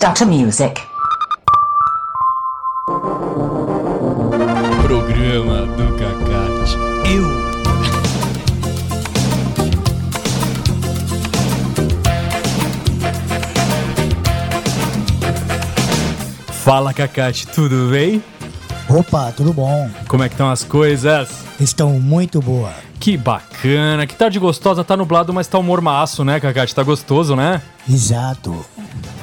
Dr. Music. Programa do Cacate. Eu. Fala, Cacate, tudo bem? Opa, tudo bom? Como é que estão as coisas? Estão muito boa. Que bacana, que tarde gostosa, tá nublado, mas tá um mormaço, né, Cacate? Tá gostoso, né? Exato.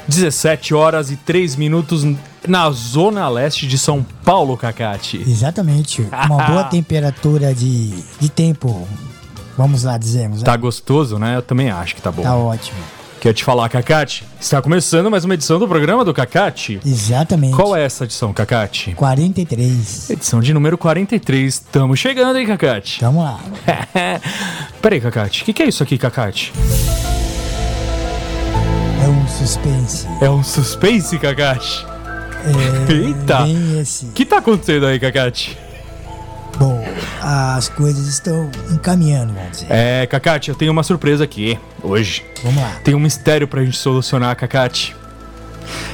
17 horas e 3 minutos na zona leste de São Paulo, Cacate. Exatamente. Uma boa temperatura de, de tempo. Vamos lá, dizemos. né? Tá gostoso, né? Eu também acho que tá bom. Tá ótimo. Quer te falar, Cacate? Está começando mais uma edição do programa do Cacate. Exatamente. Qual é essa edição, Cacate? 43. Edição de número 43. Estamos chegando, hein, Cacate? Vamos lá. Peraí, Cacate. O que, que é isso aqui, Cacate? É um suspense. É um suspense, Cacate? É Eita! O que tá acontecendo aí, Cacate? Bom, as coisas estão encaminhando, vamos dizer. É, Cacate, eu tenho uma surpresa aqui, hoje. Vamos lá. Tem um mistério pra gente solucionar, Cacate.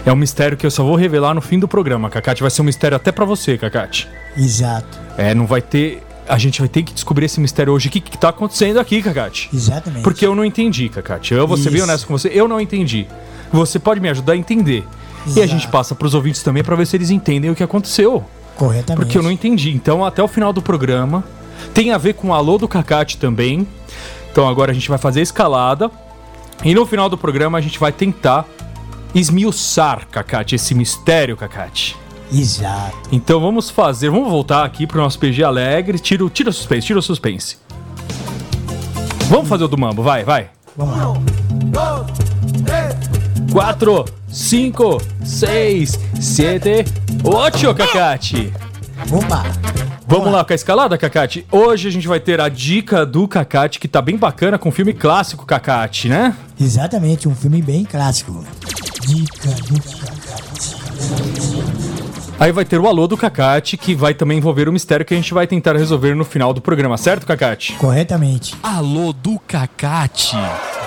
É um mistério que eu só vou revelar no fim do programa, Cacate. Vai ser um mistério até pra você, Cacate. Exato. É, não vai ter. A gente vai ter que descobrir esse mistério hoje. O que, que tá acontecendo aqui, Cacate? Exatamente. Porque eu não entendi, Cacate. Eu vou ser bem honesto com você, eu não entendi. Você pode me ajudar a entender. E a Exato. gente passa pros ouvintes também pra ver se eles entendem o que aconteceu. Corretamente. Porque eu não entendi. Então, até o final do programa, tem a ver com o alô do Cacate também. Então, agora a gente vai fazer a escalada. E no final do programa, a gente vai tentar esmiuçar, Cacate, esse mistério, Cacate. Exato. Então, vamos fazer. Vamos voltar aqui pro nosso PG Alegre. Tira, tira o suspense, tira o suspense. Vamos fazer o do mambo, vai, vai. Vamos lá. 4, 5, 6, 7, 8, Cacate. Opa. Vamos lá com a escalada, Cacate? Hoje a gente vai ter a dica do Cacate, que tá bem bacana, com o filme clássico Cacate, né? Exatamente, um filme bem clássico. Dica do Cacate. Aí vai ter o alô do Cacate, que vai também envolver o mistério que a gente vai tentar resolver no final do programa, certo, Cacate? Corretamente. Alô do Cacate.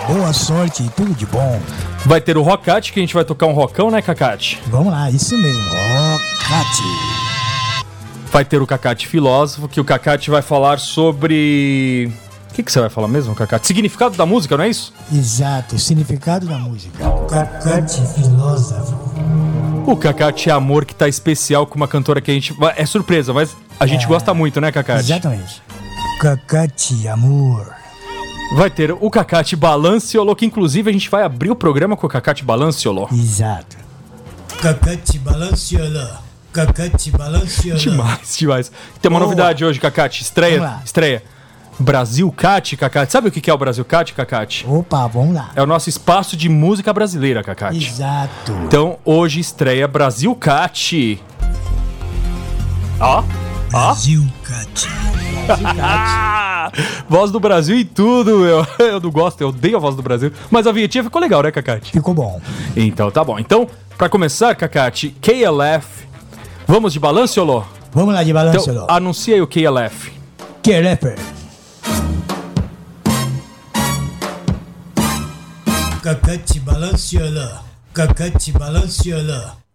Boa sorte e tudo de bom. Vai ter o Rocate, que a gente vai tocar um rocão, né, Cacate? Vamos lá, isso mesmo. Ó, Cate. Vai ter o Cacate filósofo, que o Cacate vai falar sobre... O que, que você vai falar mesmo, Cacate? Significado da música, não é isso? Exato, significado da música. Cacate filósofo. O Cacate amor que tá especial com uma cantora que a gente. É surpresa, mas a gente É. gosta muito, né, Cacate? Exatamente. Cacate amor. Vai ter o Cacate Balanciolo, que inclusive a gente vai abrir o programa com o Cacate Balanciolo. Exato. Cacate balanciola. Cacate balanciola. Demais, demais. Tem uma Boa. novidade hoje, Cacate. Estreia. Estreia. Brasil Cat, Cacate. Sabe o que é o Brasil Cat, Cacate? Opa, vamos lá. É o nosso espaço de música brasileira, Cacate. Exato. Então, hoje estreia Brasil Cat. Ó, ó. Brasil Cate. Ah, voz do Brasil e tudo, meu. Eu não gosto, eu odeio a voz do Brasil. Mas a vinhetinha ficou legal, né, Cacate? Ficou bom. Então tá bom. Então, pra começar, Cacate, KLF. Vamos de balanciolo? Vamos lá de Então, balanciola. anuncia aí o KLF. Que é rapper. Cacate balanciola.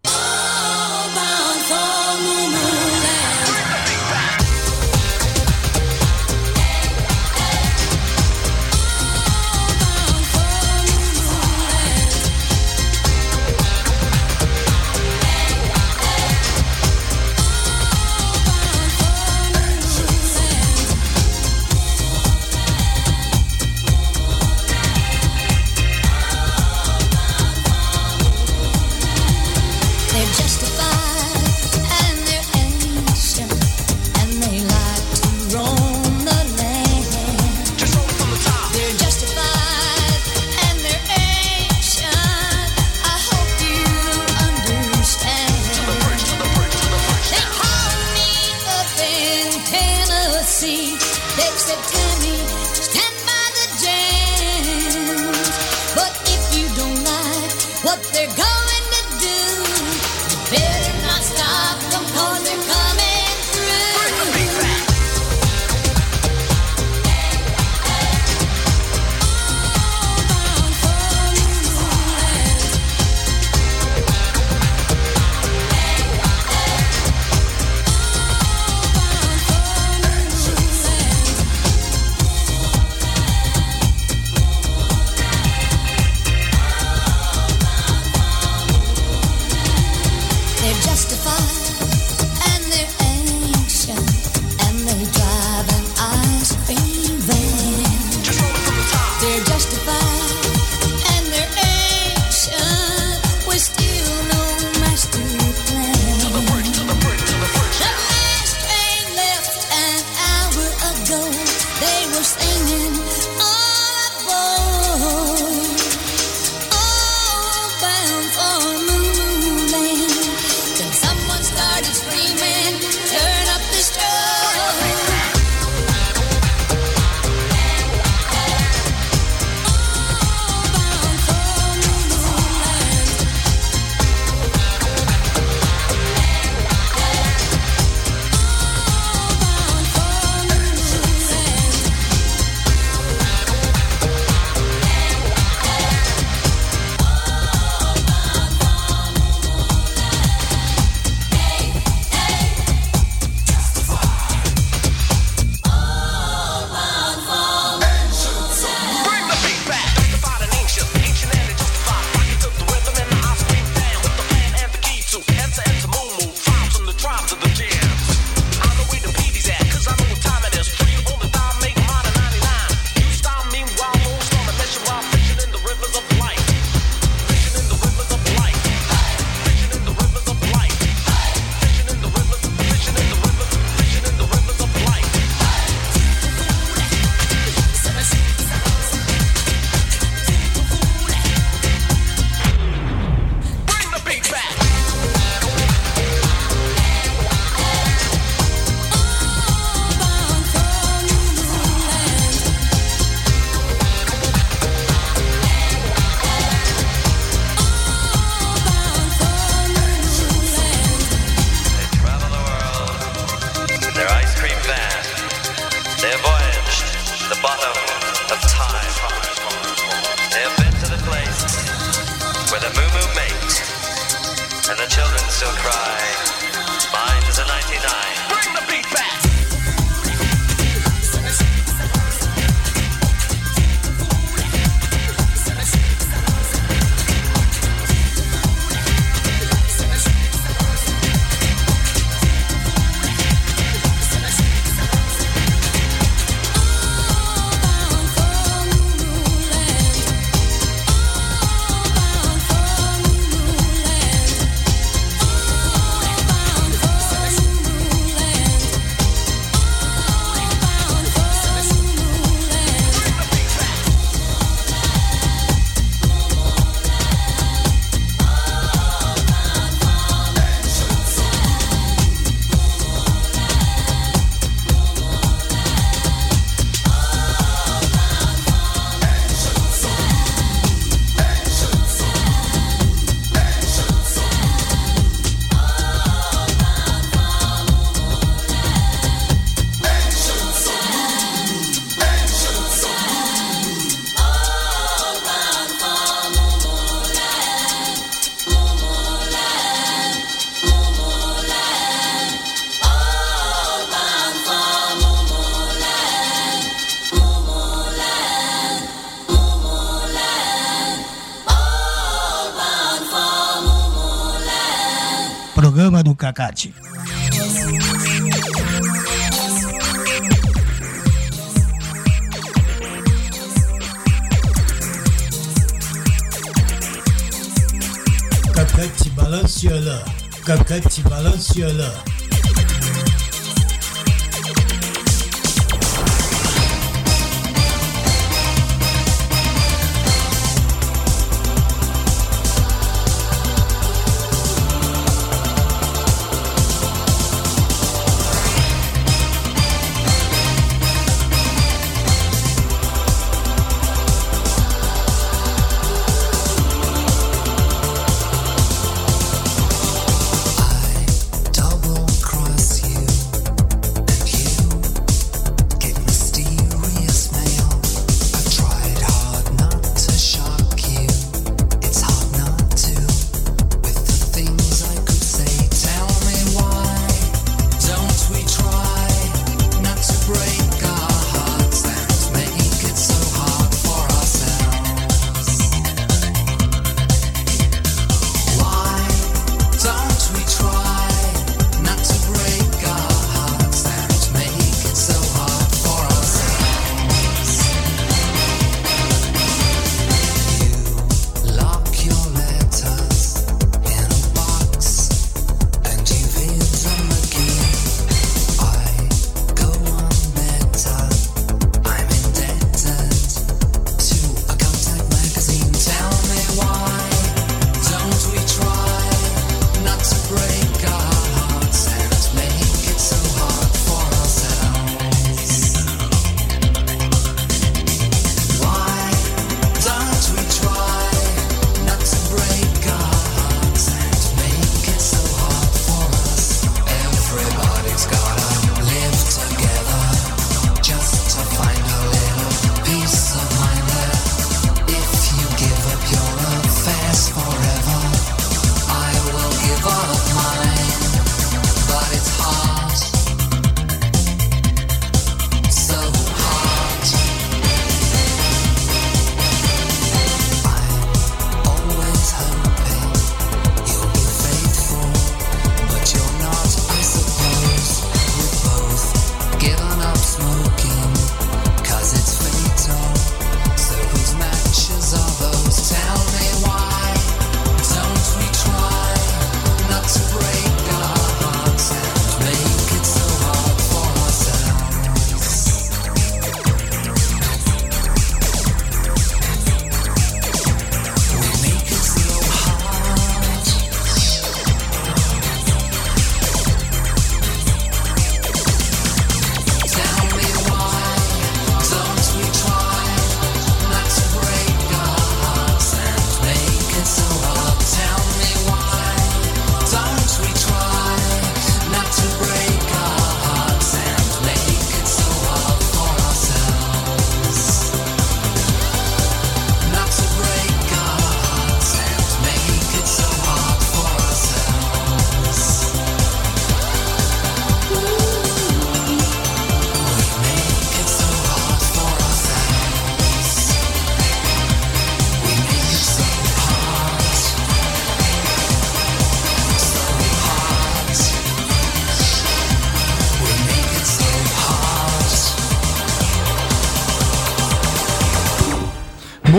Cacate balanceula.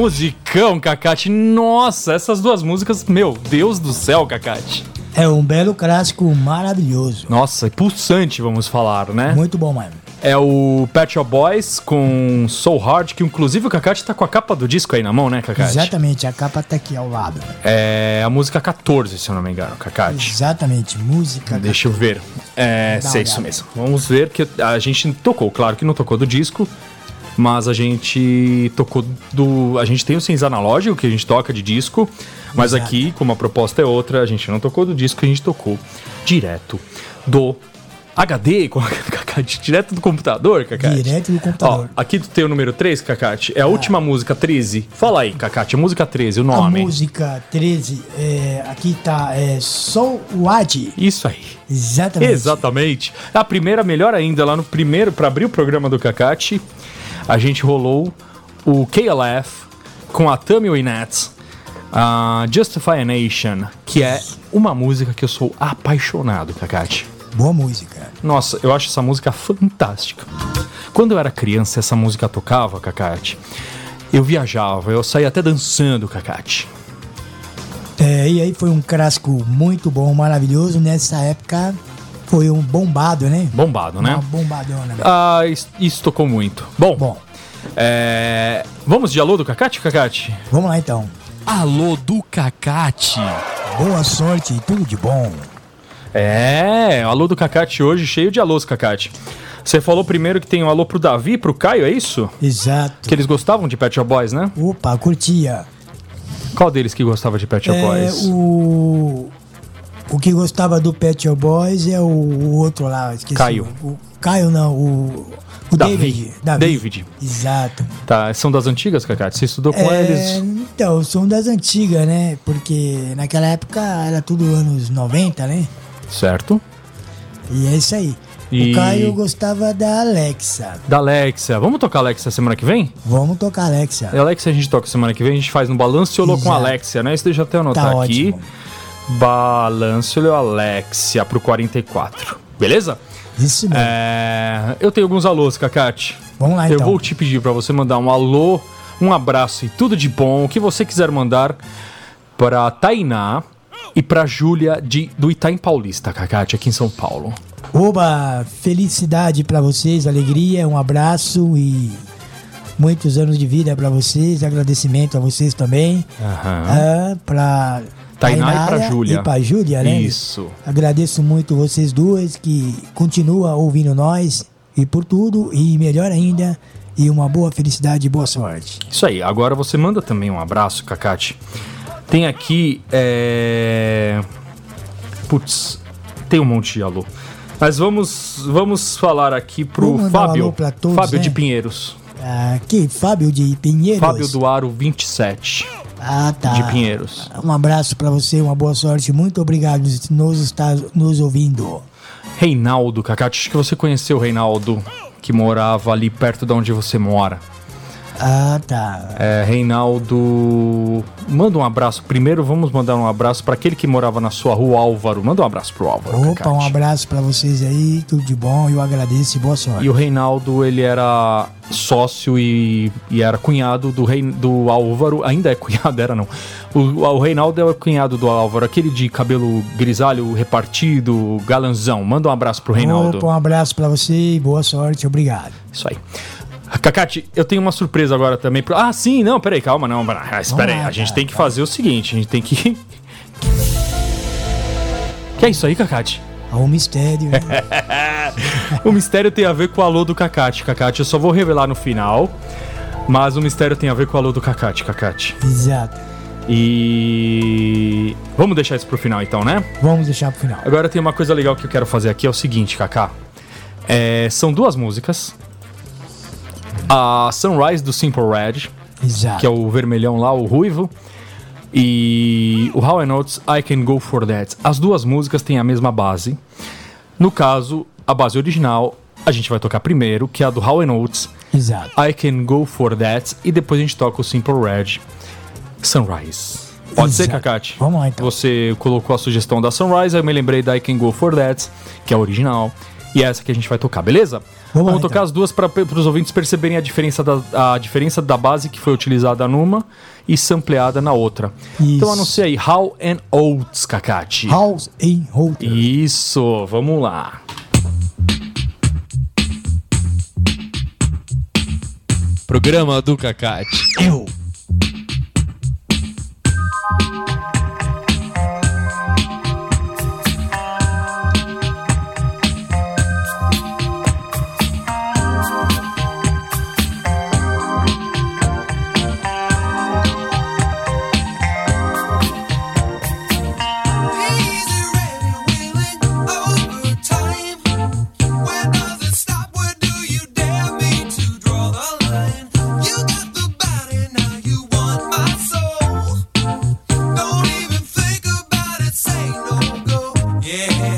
Musicão, Cacate. Nossa, essas duas músicas, meu Deus do céu, Cacate. É um belo clássico maravilhoso. Nossa, pulsante, vamos falar, né? Muito bom, mano. É o Pet Shop Boys com Soul Hard, que inclusive o Cacate tá com a capa do disco aí na mão, né, Cacate? Exatamente, a capa tá aqui ao lado. É a música 14, se eu não me engano, Cacate. Exatamente, música. Deixa eu ver. É, sei isso mesmo. Vamos ver que a gente tocou, claro que não tocou do disco, mas a gente tocou do. A gente tem o cinza analógico que a gente toca de disco, mas Exato. aqui, como a proposta é outra, a gente não tocou do disco, a gente tocou direto do HD, com- Cacate, direto do computador, Cacate. Direto do Ó, computador. aqui tu tem o número 3, Cacate. É a última música 13. Fala aí, Cacate, a música 13, o A nome. música 13, é, aqui tá é, Soul Wad. Isso aí. Exatamente. Exatamente. A primeira, melhor ainda, lá no primeiro, para abrir o programa do Cacate, a gente rolou o KLF com a Tammy Wynette, a Justify a Nation, que é uma música que eu sou apaixonado, Cacate. Boa música. Nossa, eu acho essa música fantástica. Quando eu era criança, essa música tocava, Cacate. Eu viajava, eu saía até dançando, Cacate. É, e aí foi um clássico muito bom, maravilhoso. Nessa época foi um bombado, né? Bombado, né? Uma bombadona. né? Ah, isso, isso tocou muito. Bom, Bom, é... vamos de alô do Cacate, Cacate? vamos lá então. Alô do Cacate. Boa sorte e tudo de bom. É, alô do Cacate hoje, cheio de alôs, Cacate. Você falou primeiro que tem um alô pro Davi e pro Caio, é isso? Exato. Que eles gostavam de Pet Shop Boys, né? Opa, curtia. Qual deles que gostava de Pet Shop É, Boys? o. O que gostava do Pet Shop Boys é o, o outro lá, esqueci. Caio. O, Caio não, o. O Davi. David. David. Exato. Tá, são das antigas, Cacate? Você estudou com É, eles? Então, são das antigas, né? Porque naquela época era tudo anos 90, né? Certo. E é isso aí. E- O Caio gostava da Alexa. Da Alexia. Vamos tocar Alexia semana que vem? Vamos tocar Alexa. A Alexia a gente toca semana que vem, a gente faz no Balanciolo com a. Alexia, né? Isso deixa eu até anotar Tá aqui. ótimo. Balanciolo Alexia pro 44. Beleza? Isso mesmo. É, eu tenho alguns alôs, Cacate. Vamos lá, Eu então. vou te pedir pra você mandar um alô, um abraço e tudo de bom, o que você quiser mandar pra Tainá e pra Júlia de, do Itaim Paulista, Cacate, aqui em São Paulo. Oba, felicidade pra vocês, alegria, um abraço e muitos anos de vida pra vocês, agradecimento a vocês também. Aham. Ah, pra E Tainara Júlia. E pra Júlia, né? Isso. Agradeço muito vocês duas que continuam ouvindo nós e por tudo e melhor ainda e uma boa felicidade e boa sorte. Isso aí, agora você manda também um abraço, Cacate. Tem aqui. É... Putz, tem um monte de alô. Mas vamos, vamos falar aqui pro um Fábio. pra todos, Fábio né? de Pinheiros. Aqui, Fábio de Pinheiros. Fábio do Aro 27 Ah, tá. de Pinheiros. Um abraço pra você, uma boa sorte. Muito obrigado por nos estar nos ouvindo. Reinaldo, Cacate, acho que você conheceu o Reinaldo, que morava ali perto de onde você mora. Ah, tá. É, Reinaldo, manda um abraço. Primeiro, vamos mandar um abraço para aquele que morava na sua rua, Álvaro. Manda um abraço pro Álvaro. Opa, Cacate. um abraço pra vocês aí. Tudo de bom. Eu agradeço e boa sorte. E o Reinaldo, ele era sócio e, e era cunhado do, rei, do Álvaro. Ainda é cunhado, era não. O, o Reinaldo é o cunhado do Álvaro, aquele de cabelo grisalho repartido, galanzão. Manda um abraço pro Reinaldo. Opa, um abraço pra você e boa sorte. Obrigado. Isso aí. Cacate, eu tenho uma surpresa agora também. Ah, sim, não, peraí, calma, não. Ah, espera aí, a gente cara, tem que fazer o seguinte, a gente tem que... Que é isso aí, Cacate? É um mistério. O mistério tem a ver com o alô do Cacate, Cacate. Eu só vou revelar no final, mas o mistério tem a ver com o alô do Cacate, Cacate. Exato. E... Vamos deixar isso pro final então, né? Vamos deixar pro final. Agora tem uma coisa legal que eu quero fazer aqui, é o seguinte, Kaká. É, são duas músicas. A Sunrise do Simple Red, Exato. que é o vermelhão lá, o ruivo. E o How I Notes I Can Go For That. As duas músicas têm a mesma base. No caso, a base original a gente vai tocar primeiro, que é a do How I Notes Exato. I Can Go For That. E depois a gente toca o Simple Red Sunrise. Pode ser, Exato. Kakati? Vamos lá, então. Você colocou a sugestão da Sunrise, eu me lembrei da I Can Go For That, que é a original. E é essa que a gente vai tocar, beleza? Vamos lá, tocar então. as duas para os ouvintes perceberem a diferença, da, a diferença da base que foi utilizada numa e sampleada na outra. Então Isso. Então anuncia aí, How and Oats, Kakati. How and Oats. Isso, vamos lá. Programa do Kakati. Eu. Yeah.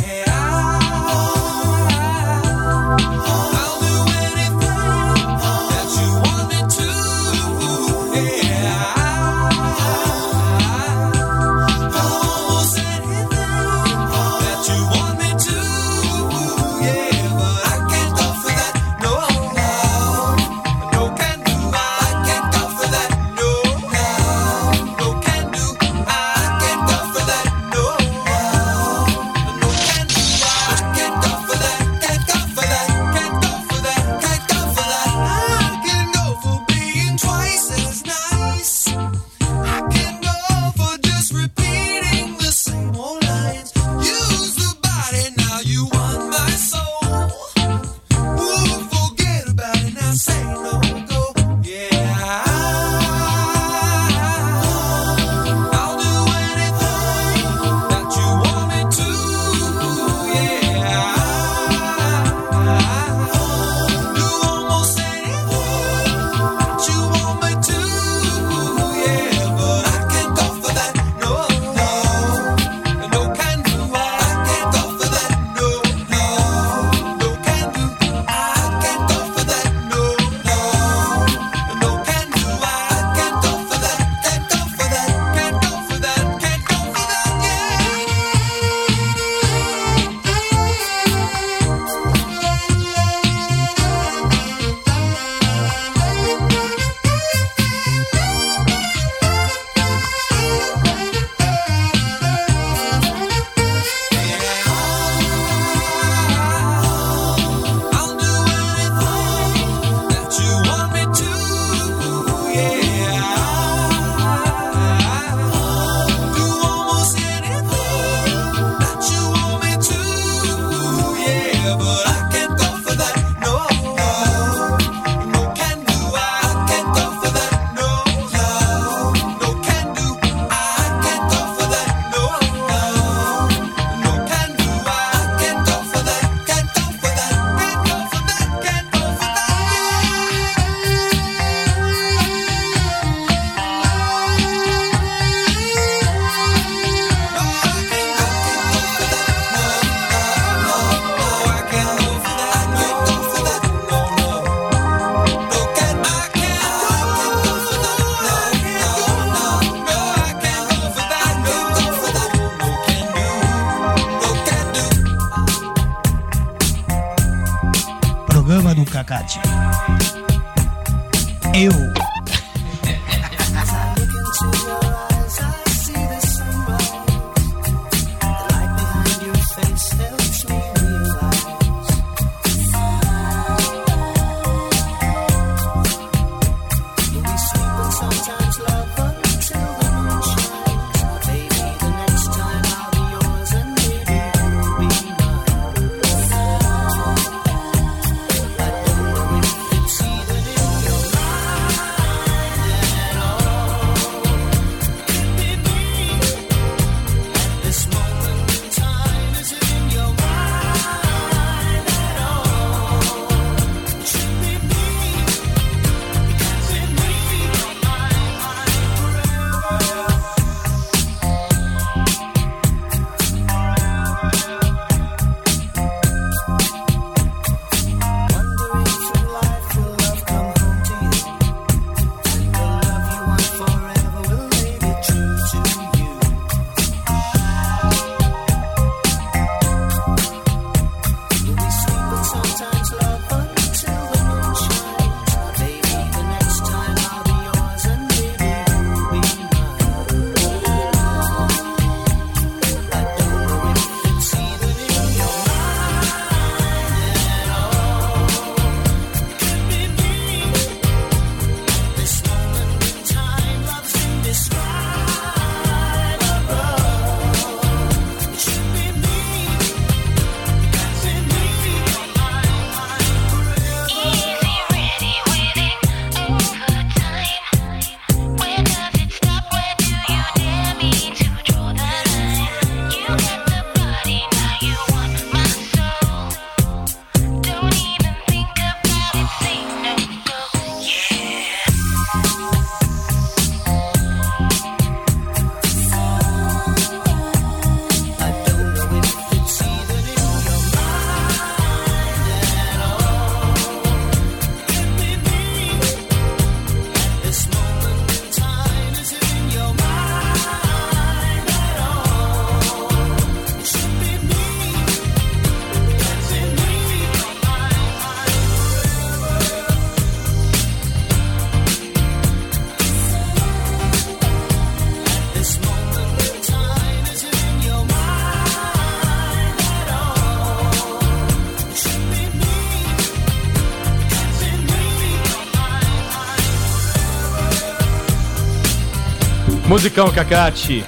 Musicão, Cacate.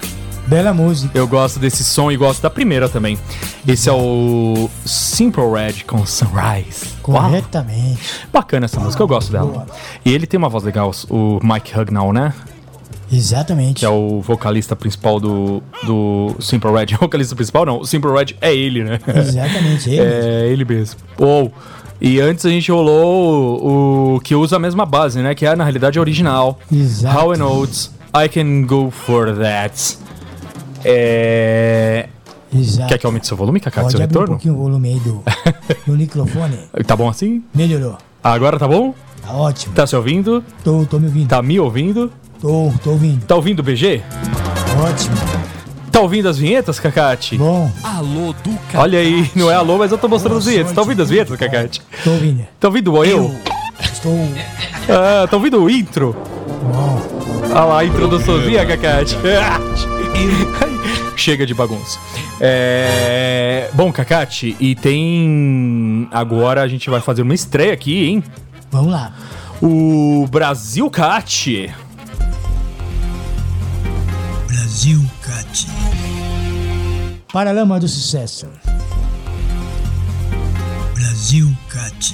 Bela música. Eu gosto desse som e gosto da primeira também. Esse é o Simple Red com Sunrise. Uau, Corretamente. bacana essa música, eu gosto dela. Boa. E ele tem uma voz legal, o Mike Hugnall, né? Exatamente. Que é o vocalista principal do, do Simple Red. O vocalista principal não, o Simple Red é ele, né? Exatamente, ele. É ele mesmo. Ou. E antes a gente rolou o, o que usa a mesma base, né? Que é na realidade a original. Exato. How and Oates, I Can Go For That. É... Exato. Quer que aumente seu volume, Cacá, Pode seu abrir um retorno? pouquinho o volume aí do, do microfone. Tá bom assim? Melhorou. Agora tá bom? Tá ótimo. Tá se ouvindo? Tô, tô me ouvindo. Tá me ouvindo? Tô, tô ouvindo. Tá ouvindo o BG? Ótimo. Tá ouvindo as vinhetas, Cacate? Bom, Alô do Cacate. Olha aí, não é alô, mas eu tô mostrando as Boa vinhetas. Tá ouvindo as vinhetas, Cacate? tô ouvindo. Tá ouvindo o eu? Estou. Ah, tá ouvindo o intro? Olha lá, a introduçãozinha, Cacate. Chega de bagunça. É... Bom, Cacate, e tem. Agora a gente vai fazer uma estreia aqui, hein? vamos lá. O Brasil Cat. Brasil Cat. Paralama do sucesso. Brasil Cat.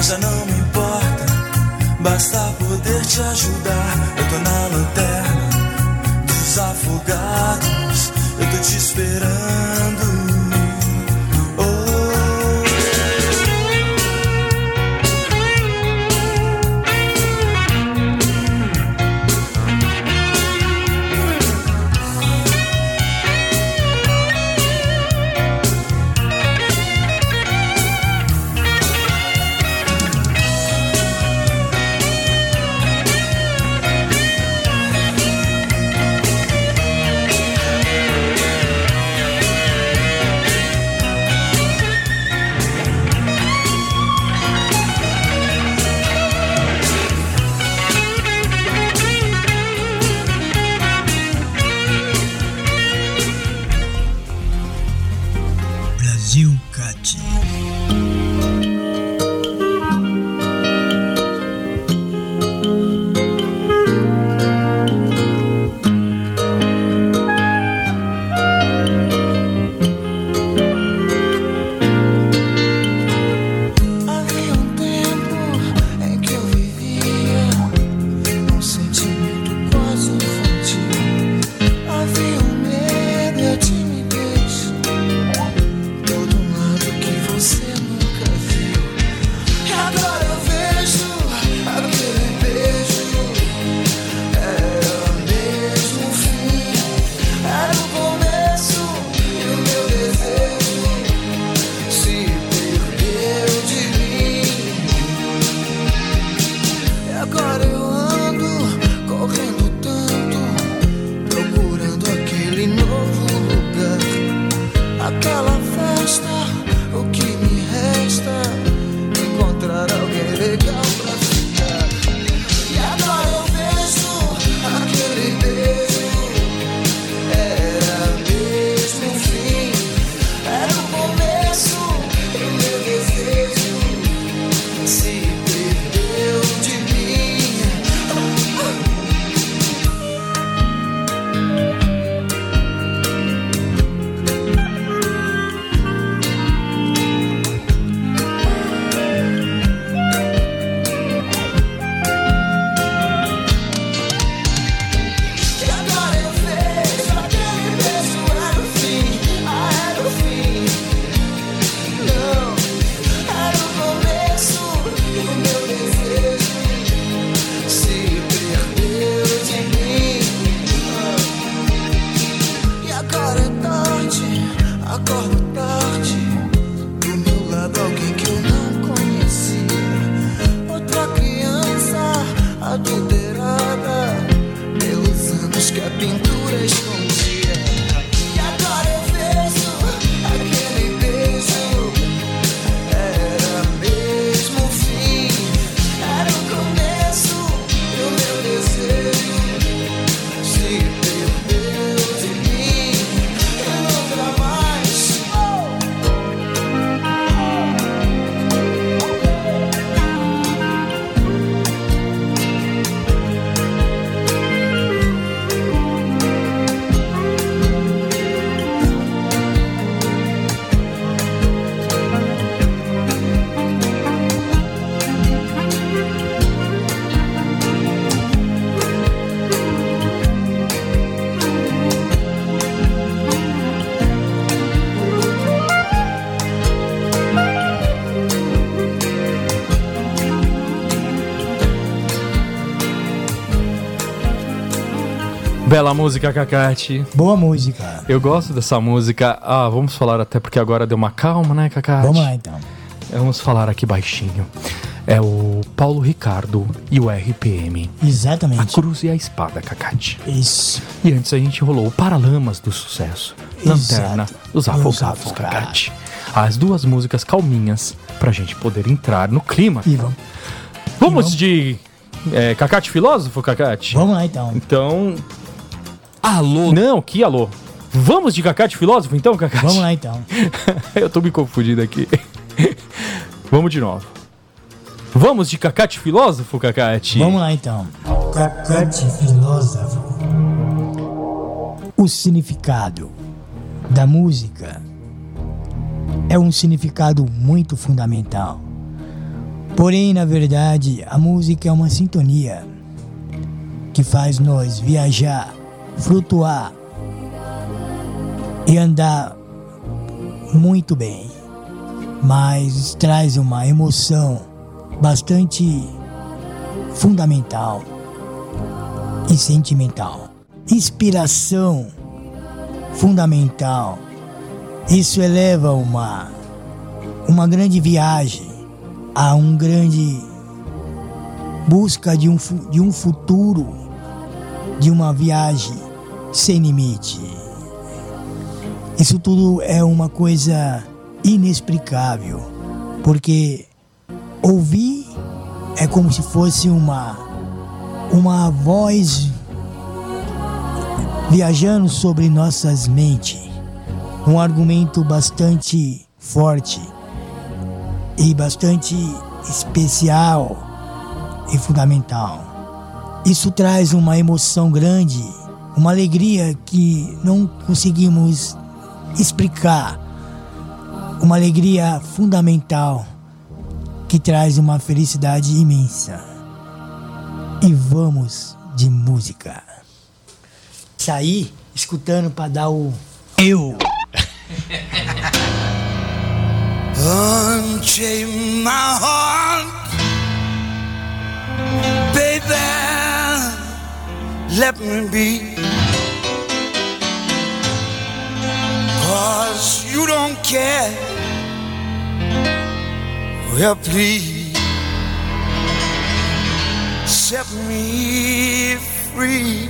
Mas já não me importa. Basta poder te ajudar. Eu tô na lanterna dos afogados. Eu tô te esperando. Bela música, Cacate. Boa música. Eu gosto dessa música. Ah, vamos falar até porque agora deu uma calma, né, Cacate? Vamos lá então. Vamos falar aqui baixinho. É o Paulo Ricardo e o RPM. A Exatamente. cruz e a espada, Cacate. Isso. E antes a gente rolou o Paralamas do Sucesso. Lanterna dos Dos Afogados. Cacate. As duas músicas calminhas pra gente poder entrar no clima. E vamos, Vamos vamos. de é, Cacate Filósofo, Cacate? vamos lá então. Então. Alô, Não, que alô. Vamos de Cacate Filósofo então, Cacate? Vamos lá então. Eu tô me confundindo aqui. Vamos de novo. Vamos de Cacate Filósofo, Cacate? Vamos lá então. Cacate filósofo. O significado da música é um significado muito fundamental. Porém, na verdade, a música é uma sintonia que faz nós viajar, flutuar e andar muito bem, mas traz uma emoção bastante fundamental e sentimental. Inspiração fundamental. Isso eleva uma uma grande viagem a um grande busca de um, de um futuro, de uma viagem sem limite. Isso tudo é uma coisa inexplicável, porque ouvir é como se fosse uma uma voz viajando sobre nossas mentes, um argumento bastante forte e bastante especial e fundamental. Isso traz uma emoção grande, uma alegria que não conseguimos explicar, uma alegria fundamental que traz uma felicidade imensa. E vamos de música. Sair escutando para dar o eu. Unchain my heart, baby. Let me be. Cause you don't care. Well, please set me free.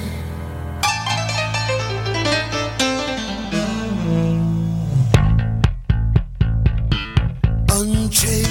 Unchain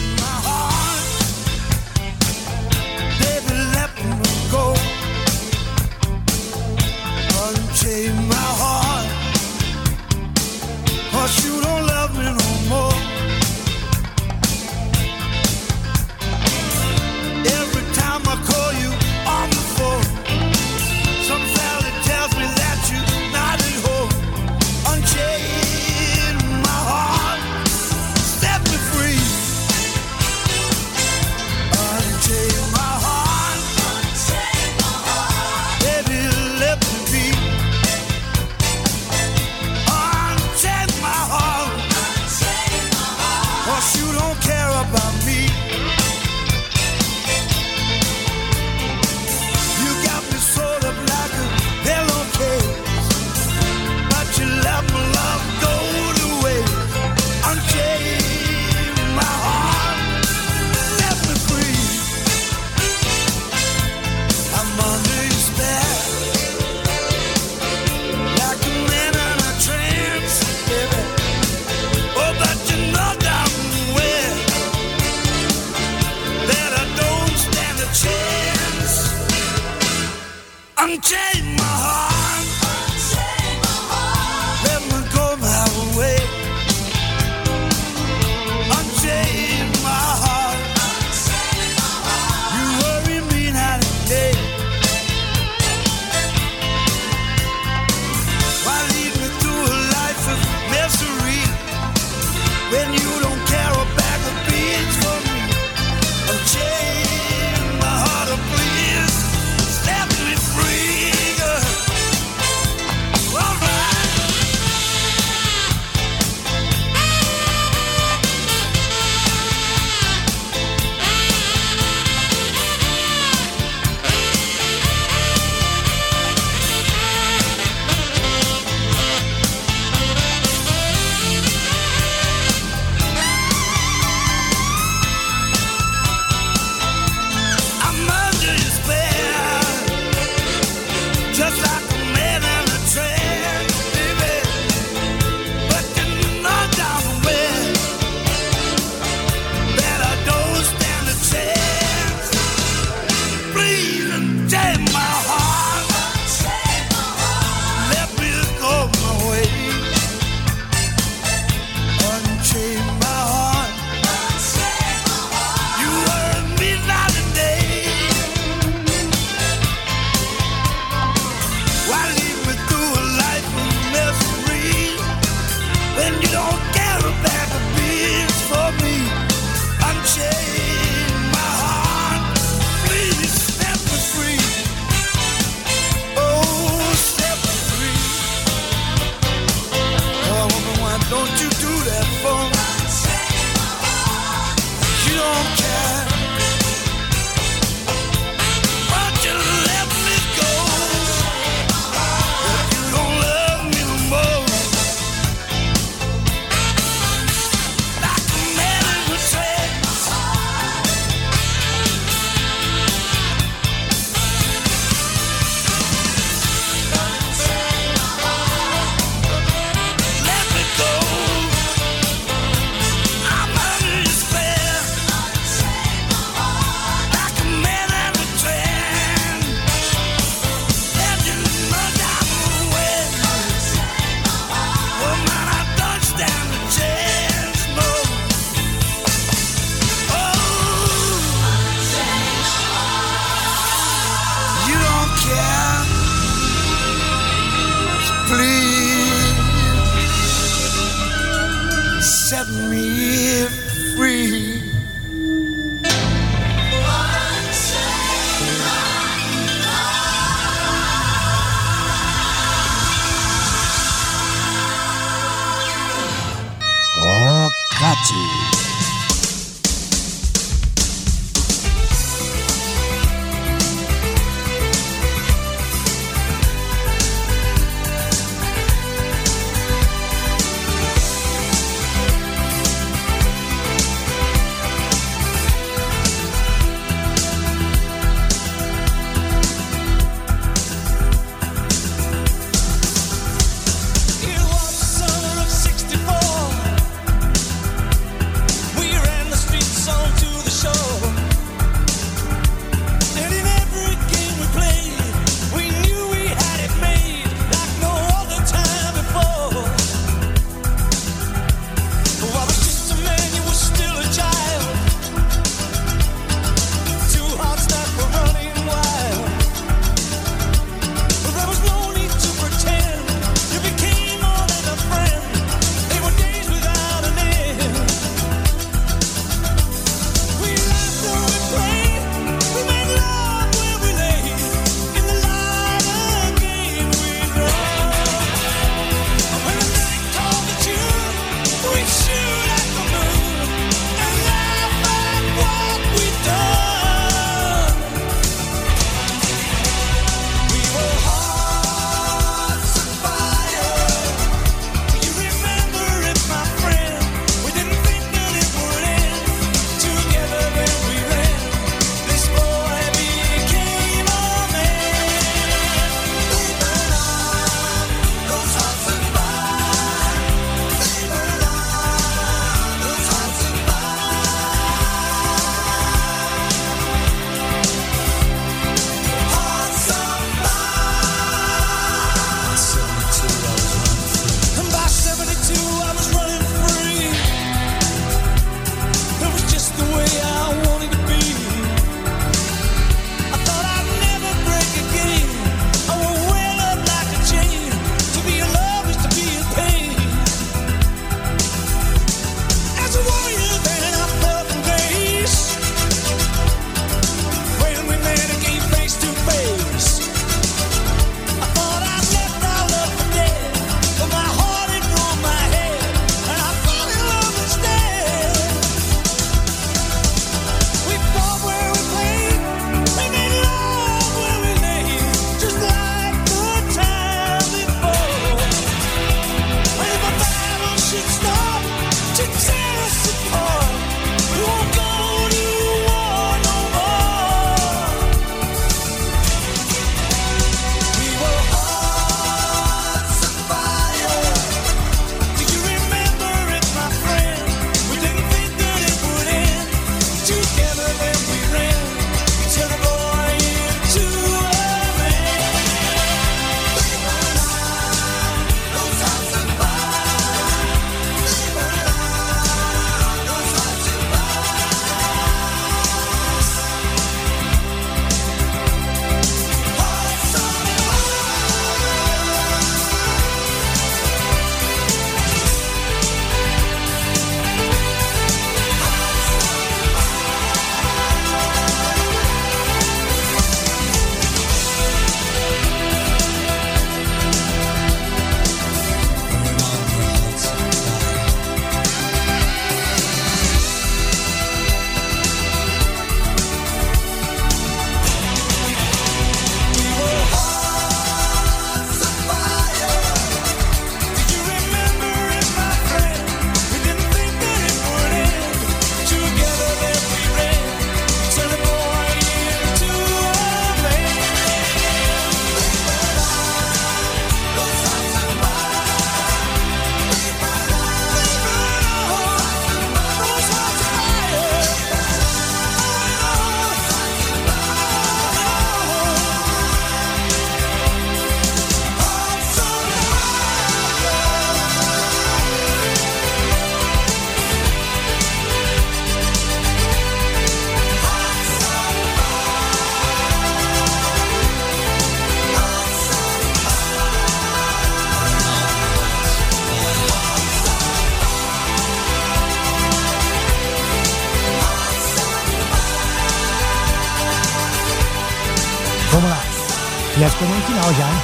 final já, né?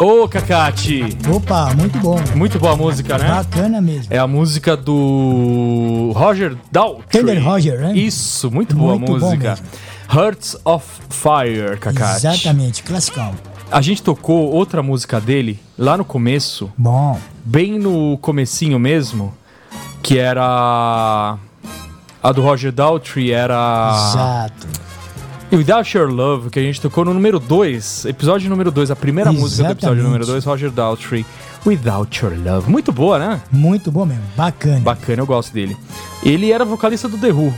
Ô, Cacate! Opa, muito bom. Muito boa música, né? Bacana mesmo. É a música do Roger Daltrey. Thunder Roger, né? Isso, muito boa Muito bom música. Hearts of Fire, Cacate. Exatamente, classicão. A gente tocou outra música dele lá no começo, Bom, bem no comecinho mesmo, que era a do Roger Daltrey, era exato. Without Your Love, que a gente tocou no número 2, episódio número 2, a primeira música do episódio Exatamente. número 2, Roger Daltrey. Without Your Love. Muito boa, né? Muito bom mesmo. Bacana. Bacana, eu gosto dele. Ele era vocalista do The Who.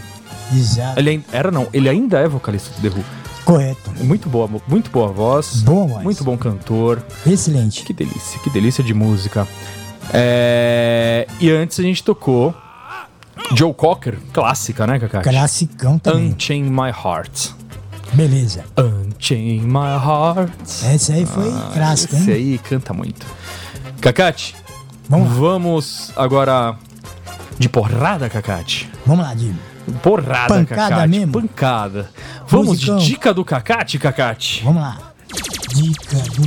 Exato. Ele era não, ele ainda é vocalista do The Who. Correto. Muito boa, muito boa voz. Boa voz. Muito bom cantor. Excelente. Que delícia, que delícia de música. É, E antes a gente tocou Joe Cocker, clássica, né, Kaká? Classicão também. Unchain My Heart. Beleza. Unchain My Heart. Essa aí foi clássica, Ah, Esse hein? aí canta muito. Cacate, Vamos vamos agora de porrada, Cacate. Vamos lá, Dino. Porrada, Pancada Cacate. mesmo? Pancada. Vamos Musicão. de dica do Cacate, Cacate. Vamos lá. Dica do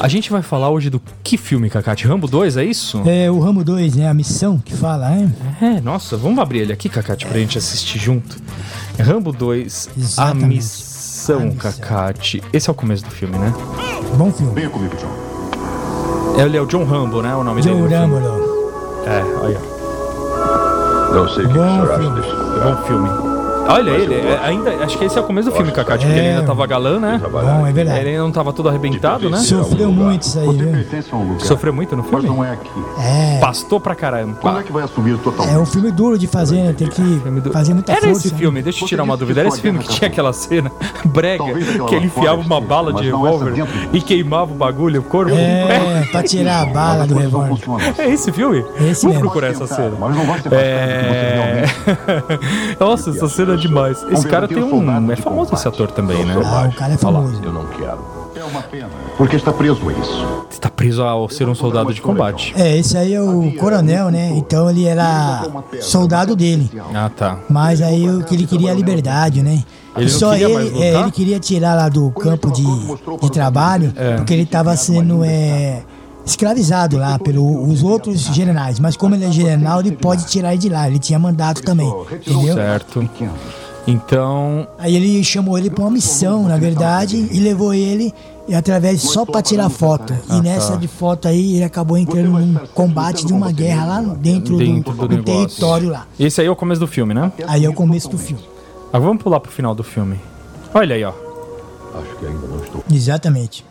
A gente vai falar hoje do que filme, Cacate? Rambo 2, é isso? É o Ramo 2, né? A missão que fala, né? É, nossa, vamos abrir ele aqui, Cacate, pra gente assistir junto. Rambo 2, A Exatamente. Missão, A Missão. Cacate. Esse é o começo do filme, né? Bom filme. Venha comigo, John. Ele é o John Rambo, né? O nome Joe dele. filme. Rambo. É, olha. Não sei o que, o senhor acha filme. desse Bom filme. Olha ele, é, ainda, acho que esse é o começo do filme, Cacate, porque ele É. ainda tava galã, né? Bom, é verdade. Ele ainda não tava todo arrebentado, né? Sofreu muito isso aí, viu? Sofreu muito no mas filme? não é aqui. É. Pastou pra caramba. Quando é que vai assumir totalmente? É um filme duro de fazer, né? Tem que do- fazer muita Era força. esse né? filme, deixa eu tirar uma dúvida. Era esse filme que tinha aquela cena brega que ele enfiava uma bala de mas essa revólver e queimava o bagulho, o corpo. É, pra tirar a bala do revólver. É esse filme? Esse Vamos procurar essa cena. Mas não vai ser É... Nossa, essa cena é demais. Esse cara tem um. É famoso esse ator também, né? Ah, o cara é famoso. Eu não quero. É uma pena. Porque está preso a isso. Você tá preso ao ser um soldado de combate. É, esse aí é o coronel, né? Então ele era soldado dele. Ah, tá. Mas aí o que ele queria a liberdade, né? Ele E não só queria ele, é, ele queria tirar lá do campo de, de trabalho, É. porque ele estava sendo é, escravizado lá pelos outros generais. Mas como ele é general, ele pode tirar ele de lá. Ele tinha mandato também, entendeu? Certo. Então. Aí ele chamou ele para uma missão, na verdade, e levou ele e através só para tirar foto. Ah, E nessa tá. de foto aí ele acabou entrando num combate de uma guerra lá dentro, Dentro do, do do território lá. Esse aí é o começo do filme, né? Aí é o começo do filme. Ah, vamos pular pro final do filme. Olha aí, ó. Acho que ainda não estou Exatamente.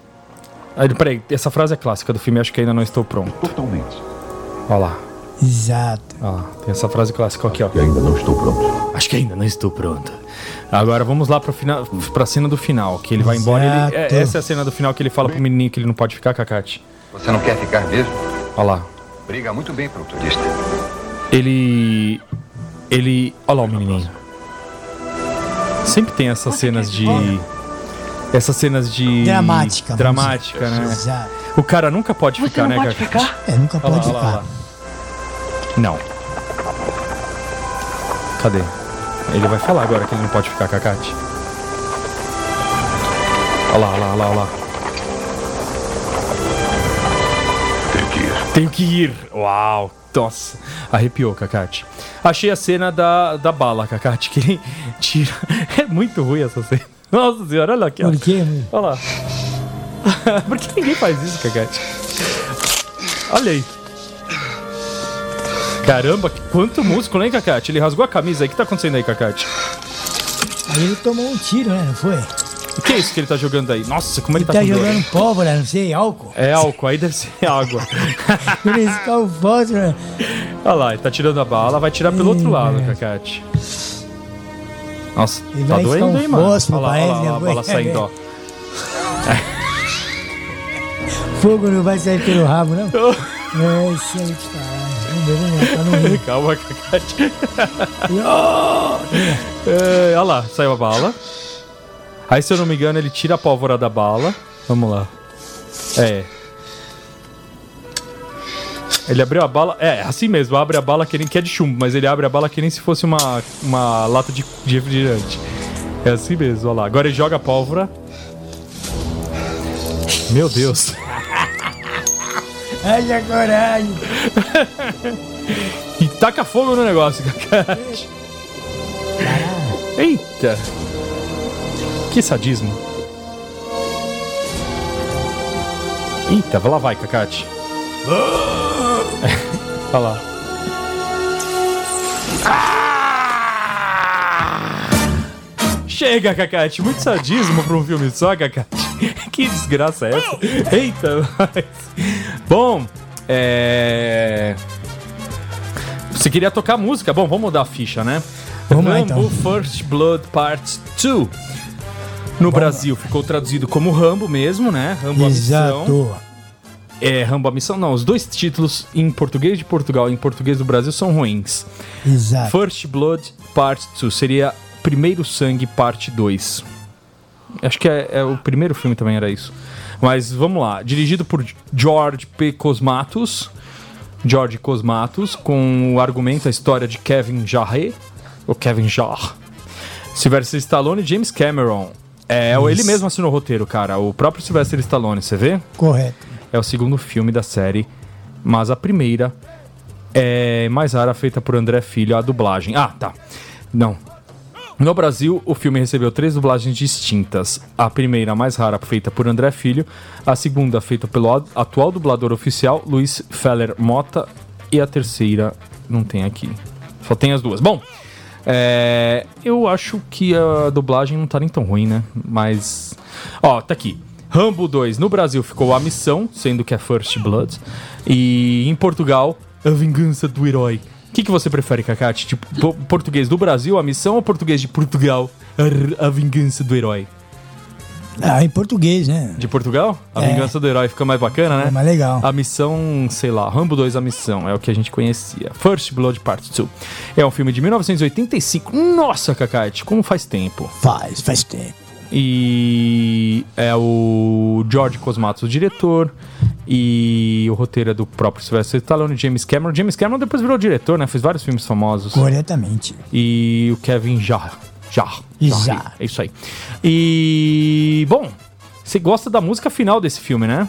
Aí, peraí, essa frase é clássica do filme, acho que ainda não estou pronto. totalmente. Olha lá. Exato. Olha lá. Tem essa frase clássica aqui, ó. E ainda não estou pronto. Acho que ainda não estou pronto. Agora vamos lá pro final, pra cena do final, que ele vai embora. Ele, é- Exato. essa é a cena do final que ele fala pro menininho que ele não pode ficar, Cacate. Você não quer ficar mesmo? Olha lá. Briga muito bem um turista. Ele. Ele. Olha lá o menininho. Sempre tem essas cenas de. Essas cenas de. Dramática, Dramática, né? Exato. O cara nunca pode ficar, né, Cacate? É, nunca Olha lá, pode lá, ficar. lá. Não. Cadê? Ele vai falar agora que ele não pode ficar, Cacate. Olha lá, olha lá, olha lá, olha lá. Tenho que ir. Tenho que ir. Uau. Nossa. Arrepiou, Cacate. Achei a cena da, da bala, Cacate, que ele tira. É muito ruim essa cena. Nossa senhora, olha aqui, ó. Por quê? meu? Olha lá. Por que ninguém faz isso, Cacate? Olha aí. Caramba, quanto músculo, hein, Cacate? Ele rasgou a camisa aí. O que tá acontecendo aí, Cacate? Aí ele tomou um tiro, né? Não foi? O que é isso que ele tá jogando aí? Nossa, como ele, Ele tá, tá dor. jogando pólvora, não sei, álcool. É álcool, aí deve ser água. Por isso que é o fósforo. Olha lá, ele tá tirando a bala, vai tirar pelo outro lado, Cacate. Nossa, Ele tá vai doendo, um hein, mano? fósforo, olha lá, olha lá, olha lá, a bala saindo, ó. Fogo não vai sair pelo rabo, não? É, isso aí te falar. Tá. Calma, Cacate. É, olha lá, saiu a bala. Aí, se eu não me engano, ele tira a pólvora da bala. Vamos lá. É. Ele abriu a bala. É, assim mesmo, abre a bala que, nem, que é de chumbo, mas ele abre a bala que nem se fosse uma, uma lata de, de refrigerante. É assim mesmo, olha lá. Agora ele joga a pólvora. Meu Deus. Haja coragem. E taca fogo no negócio, Cacate. Eita. Que sadismo. Eita, lá vai, Cacate. Olha lá. Ah! Chega, Cacate. Muito sadismo pra um filme só, Cacate. Que desgraça é essa? Eita, mas... Bom, é... Você queria tocar música? Bom, vamos mudar a ficha, né? Vamos lá, Rambo então. First Blood Part 2. No Brasil ficou traduzido como Rambo mesmo, né? Rambo Missão. É, Rambo a Missão. Não, os dois títulos em português de Portugal e em português do Brasil são ruins. Exato. First Blood Part 2 seria Primeiro Sangue Parte 2. Acho que é, é o primeiro filme também era isso. Mas vamos lá. Dirigido por George P. Cosmatos. George Cosmatos, com o argumento, a história de Kevin Jarre, ou Kevin Jarre. Sylvester Stallone e James Cameron. É, ele mesmo assinou o roteiro, cara. O próprio Sylvester Stallone, você vê? Correto. É o segundo filme da série, mas a primeira é mais rara, feita por André Filho, a dublagem. Ah, tá. Não. No Brasil, o filme recebeu três dublagens distintas. A primeira, mais rara, feita por André Filho. A segunda, feita pelo atual dublador oficial, Luiz Feller Mota. E a terceira, não tem aqui. Só tem as duas. Bom, é, eu acho que a dublagem não tá nem tão ruim, né? Mas. Ó, tá aqui. Rambo 2 no Brasil ficou A Missão, sendo que é First Blood. E em Portugal, A Vingança do Herói. O que, que você prefere, Cacate? Tipo, po- português do Brasil, A Missão, ou português de Portugal, A, a Vingança do Herói? Ah, em português, né? De Portugal? A É. Vingança do Herói fica mais bacana, né? É mais legal. A missão, sei lá, Rambo 2 A Missão, é o que a gente conhecia. First Blood Part 2. É um filme de 1985. Nossa, Cacate, como faz tempo. Faz, faz tempo. E é o George Cosmatos, o diretor. E o roteiro é do próprio Sylvester Stallone James Cameron. James Cameron depois virou diretor, né? Fez vários filmes famosos. Corretamente. E o Kevin Jarre. Jarre. Jarre. É isso aí. E, bom, você gosta da música final desse filme, né?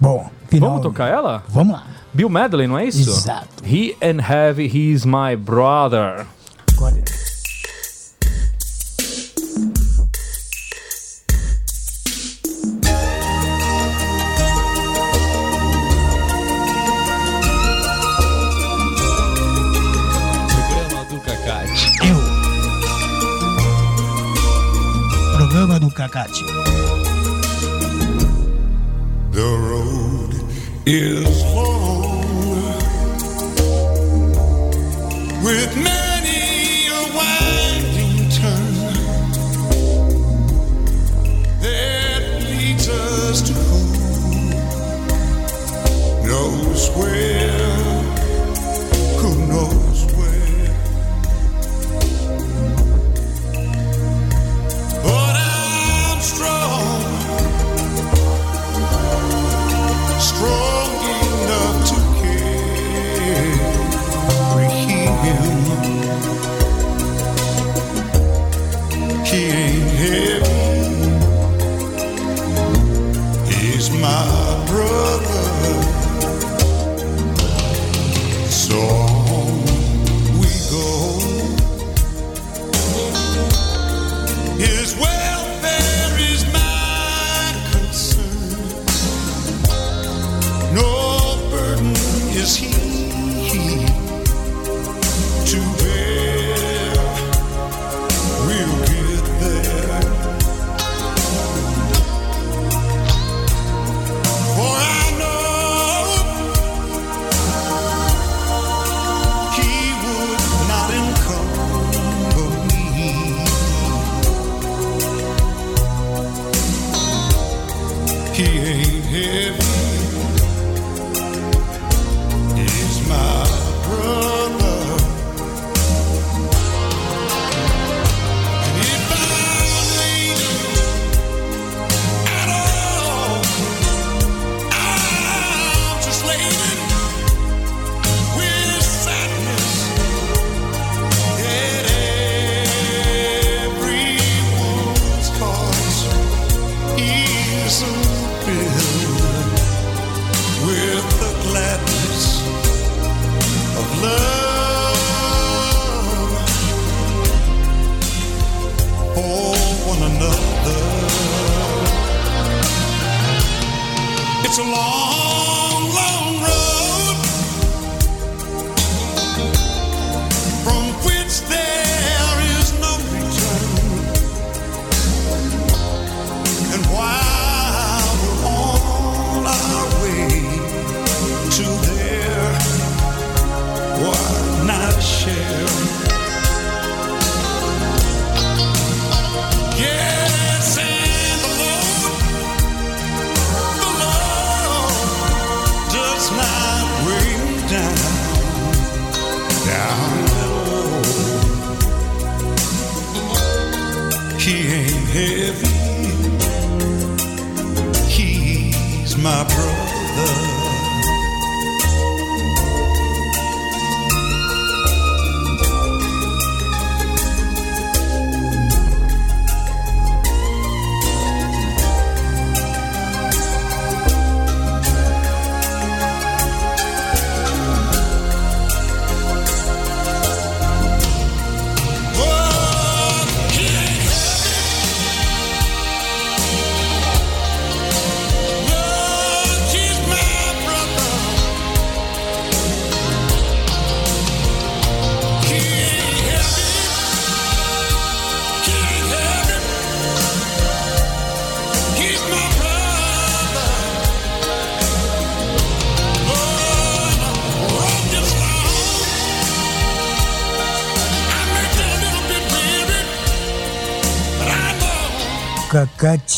Bom, final. Vamos tocar ela? Vamos lá. Bill Medley, não é isso? Exato. He and Heavy, He's My Brother. Correto. Cacate. The road is long with many a winding turn that leads us to who knows where,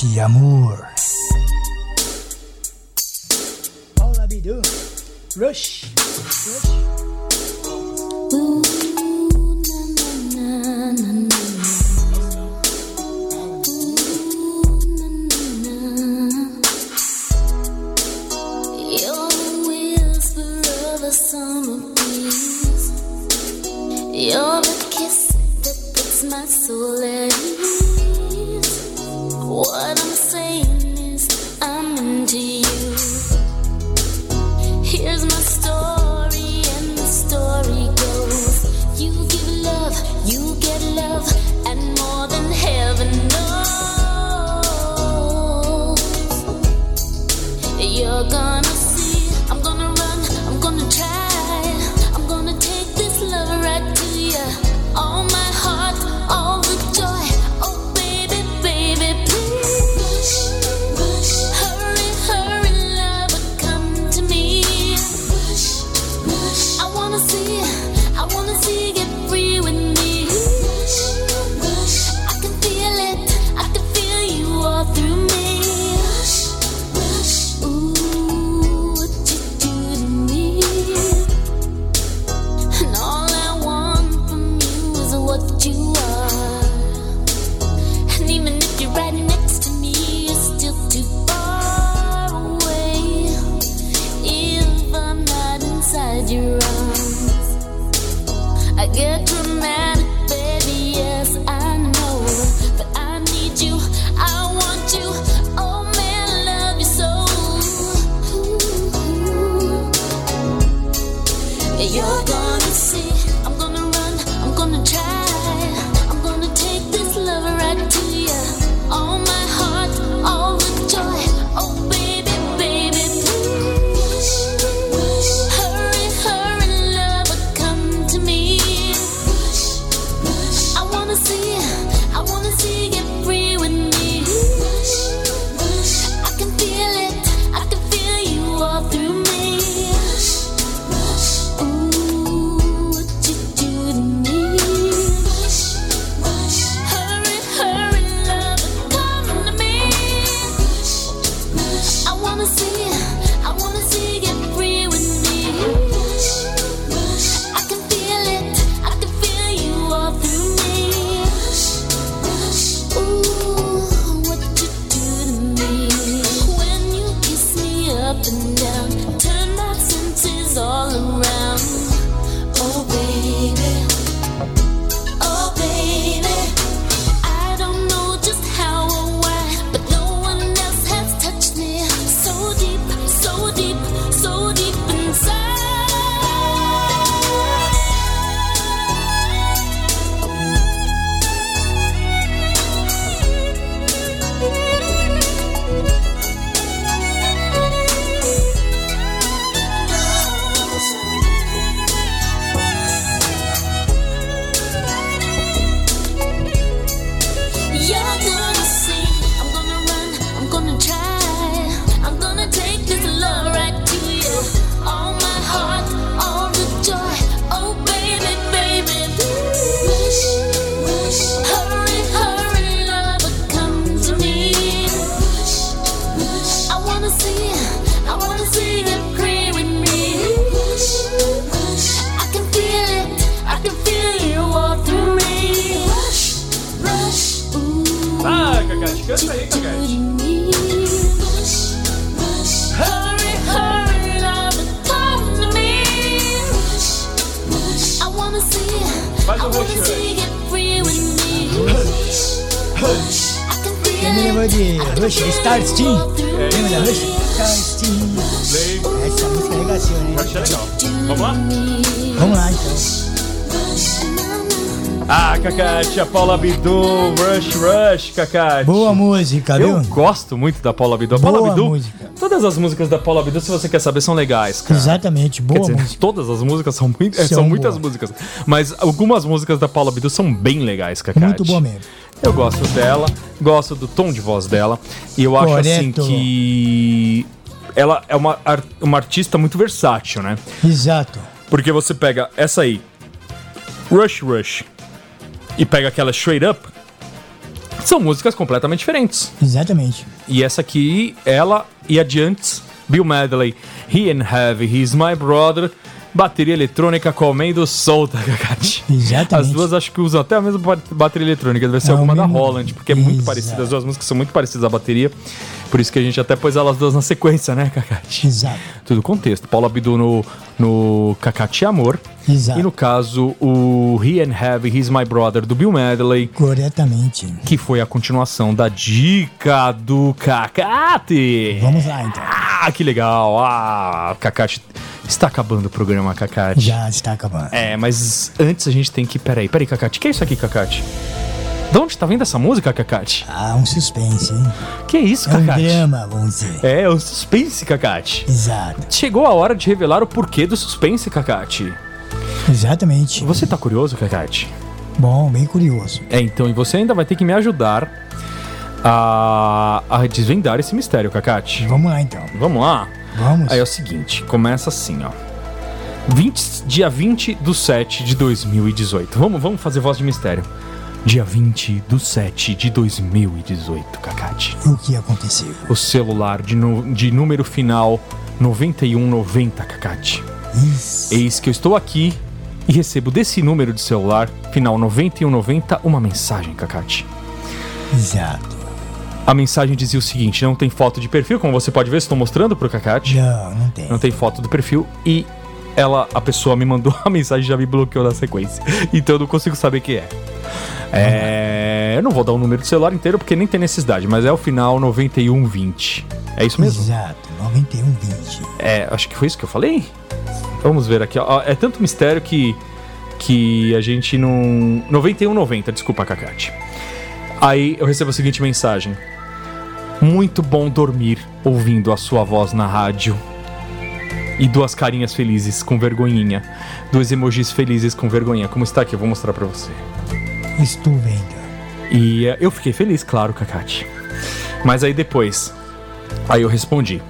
Cacate Amor. Paula Bidu. Rush. Rush. Rush, Star Steam. Lembra da Rush? Star Steam. Essa música regaciou, né? Achei legal. Vamos lá? Vamos lá, então. Ah, Cacate, a Paula Abdul, Rush Rush, Cacate. Boa música, Eu viu? gosto muito da Paula Abdul. A Boa Paula Abdul, música. todas as músicas da Paula Abdul, se você quer saber, são legais, cara. Exatamente, boa dizer, música. todas as músicas são, muito, São são muitas músicas. Mas algumas músicas da Paula Abdul são bem legais, Cacate. Muito boa mesmo. Eu gosto dela, gosto do tom de voz dela. E eu acho assim Correto. que ela é uma, uma artista muito versátil, né? Exato. Porque você pega essa aí, Rush Rush, e pega aquela Straight Up, são músicas completamente diferentes. Exatamente. E essa aqui, ela e adiante, Bill Medley, He and Heavy, He's My Brother, bateria eletrônica comendo solta, Cacate. Exatamente. As duas acho que usam até a mesma ba- bateria eletrônica, deve ser É alguma da Holland, porque é muito Exato. parecida, as duas músicas são muito parecidas a bateria, por isso que a gente até pôs elas duas na sequência, né, Cacate? Exato. Tudo contexto. Paulo Abdul no, no Cacate Amor. Exato. E no caso, o He and Heavy, He's My Brother, do Bill Medley, Corretamente. que foi a continuação da dica do Cacate. Vamos lá, então. Ah, que legal. Ah, Cacate. Está acabando o programa, Cacate. Já está acabando. É, mas antes a gente tem que. Peraí, peraí, Cacate. Que é isso aqui, Cacate? De onde tá vindo essa música, Cacate? Ah, um suspense, hein? Que isso, É um Cacate? drama, vamos dizer. É, o suspense, Cacate. Exato. Chegou a hora de revelar o porquê do suspense, Cacate. Exatamente. Você tá curioso, Cacate? Bom, bem curioso. É, então, e você ainda vai ter que me ajudar a, a desvendar esse mistério, Cacate. Vamos lá, então. Vamos lá? Vamos. Aí é o seguinte, começa assim, ó. 20, dia 20 do 7 de 2018. Vamos, vamos fazer voz de mistério. Dia 20 do 7 de 2018, Cacate. O que aconteceu? O celular de, de número final 9190, Cacate. Isso. Eis que eu estou aqui e recebo desse número de celular, final 9190, uma mensagem, Cacate. Exato. A mensagem dizia o seguinte: não tem foto de perfil, como você pode ver, estou mostrando pro Cacate. Não, não tem. Não tem foto do perfil e ela, a pessoa me mandou a mensagem e já me bloqueou na sequência. Então eu não consigo saber quem é. É, eu não vou dar o número do celular inteiro porque nem tem necessidade, mas é o final 9120. É isso mesmo? Exato. 9120. É, acho que foi isso que eu falei. Vamos ver aqui, ó. É tanto mistério que que a gente não 9190, desculpa, Cacate. Aí eu recebo a seguinte mensagem: Muito bom dormir ouvindo a sua voz na rádio. E duas carinhas felizes com vergonhinha. Dois emojis felizes com vergonhinha. Como está aqui? Eu vou mostrar pra você. Estou vendo. E eh, eu fiquei feliz, claro, Cacate. Mas aí depois, aí eu respondi.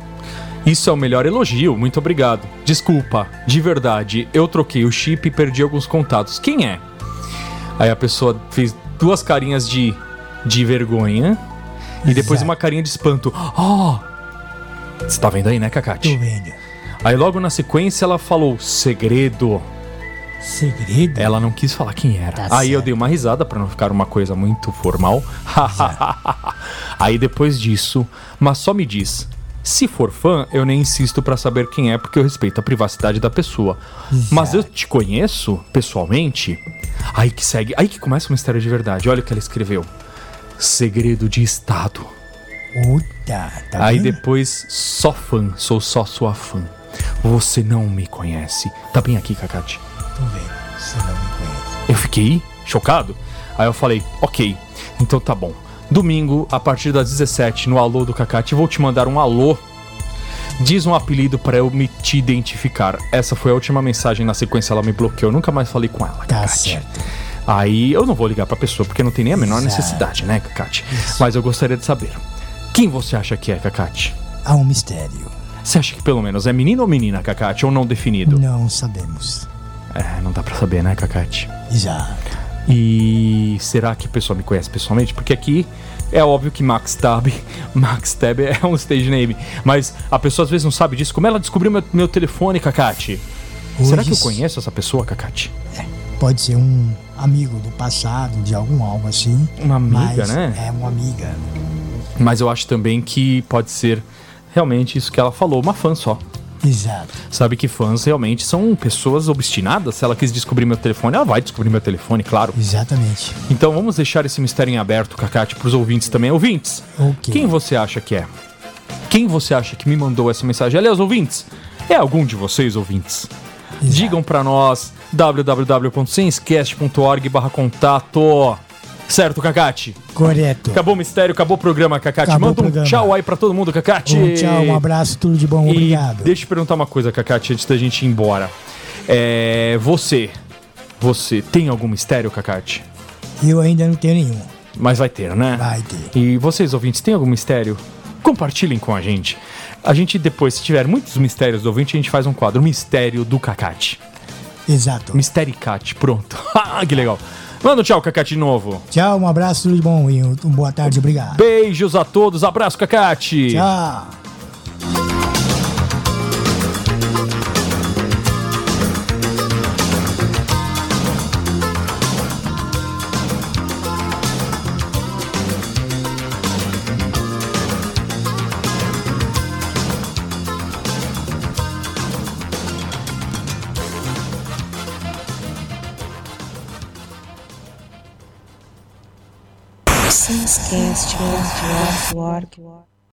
Isso é o melhor elogio, muito obrigado. Desculpa, de verdade, eu troquei o chip e perdi alguns contatos. Quem é? Aí a pessoa fez duas carinhas de, de vergonha e depois uma carinha de espanto. Oh! Você tá vendo aí, né, Cacate? Estou vendo. Aí logo na sequência ela falou segredo. Segredo? Ela não quis falar quem era. Tá Aí eu certo. dei uma risada pra não ficar uma coisa muito formal. Aí depois disso, mas só me diz. Se for fã, eu nem insisto pra saber quem é, porque eu respeito a privacidade da pessoa. Mas eu te conheço pessoalmente. Aí que segue, aí que começa o mistério de verdade. Olha o que ela escreveu. Segredo de Estado. Puta, tá Aí vendo? depois, só fã, sou só sua fã. Você não me conhece. Tá bem aqui, Cacate. Não me conhece. Eu fiquei chocado. Aí eu falei, ok, então tá bom. Domingo, a partir das 17, no Alô do Cacate, vou te mandar um alô. Diz um apelido pra eu me te identificar. Essa foi a última mensagem na sequência, ela me bloqueou. Eu nunca mais falei com ela, Tá Cacate. certo. Aí eu não vou ligar pra pessoa, porque não tem nem a menor Exato. necessidade, né, Cacate? Mas eu gostaria de saber. Quem você acha que é, Cacate? Há um mistério. Você acha que pelo menos é menino ou menina, Cacate? Ou não definido? Não sabemos. É, não dá pra saber, né, Cacate? Exato. E será que a pessoa me conhece pessoalmente? Porque aqui é óbvio que Max Tab, Max Tab é um stage name, mas a pessoa às vezes não sabe disso. Como ela descobriu meu, meu telefone, Cacate? Será Hoje que eu conheço essa pessoa, Cacate? Pode ser um amigo do passado, de algum algo assim. Uma amiga, né? É uma amiga. Mas eu acho também que pode ser realmente isso que ela falou, uma fã só. Exato. Sabe que fãs realmente são pessoas obstinadas. Se ela quis descobrir meu telefone, ela vai descobrir meu telefone, claro. Exatamente. Então vamos deixar esse mistério em aberto, Cacate, pros ouvintes também. Ouvintes, Ok. quem você acha que é? Quem você acha que me mandou essa mensagem? Aliás, ouvintes, é algum de vocês, ouvintes? Exato. Digam pra nós www.senscast.org barra contato. Certo, Cacate? Correto. Acabou o mistério, acabou o programa, Cacate. Acabou Manda um programa. tchau aí pra todo mundo, Cacate. Um tchau, um abraço, tudo de bom. E Obrigado. deixa eu perguntar uma coisa, Cacate, antes da gente ir embora. É, você, você tem algum mistério, Cacate? Eu ainda não tenho nenhum. Mas vai ter, né? Vai ter. E vocês, ouvintes, têm algum mistério? Compartilhem com a gente. A gente depois, se tiver muitos mistérios do ouvinte, a gente faz um quadro Mistério do Cacate. Exato. Mistericate, pronto. Ah, que legal. Manda um tchau, Cacate, de novo. Tchau, um abraço, tudo de bom e um, boa tarde, obrigado. Beijos a todos, abraço, Cacate. Tchau. Чувак, чувак, чувак.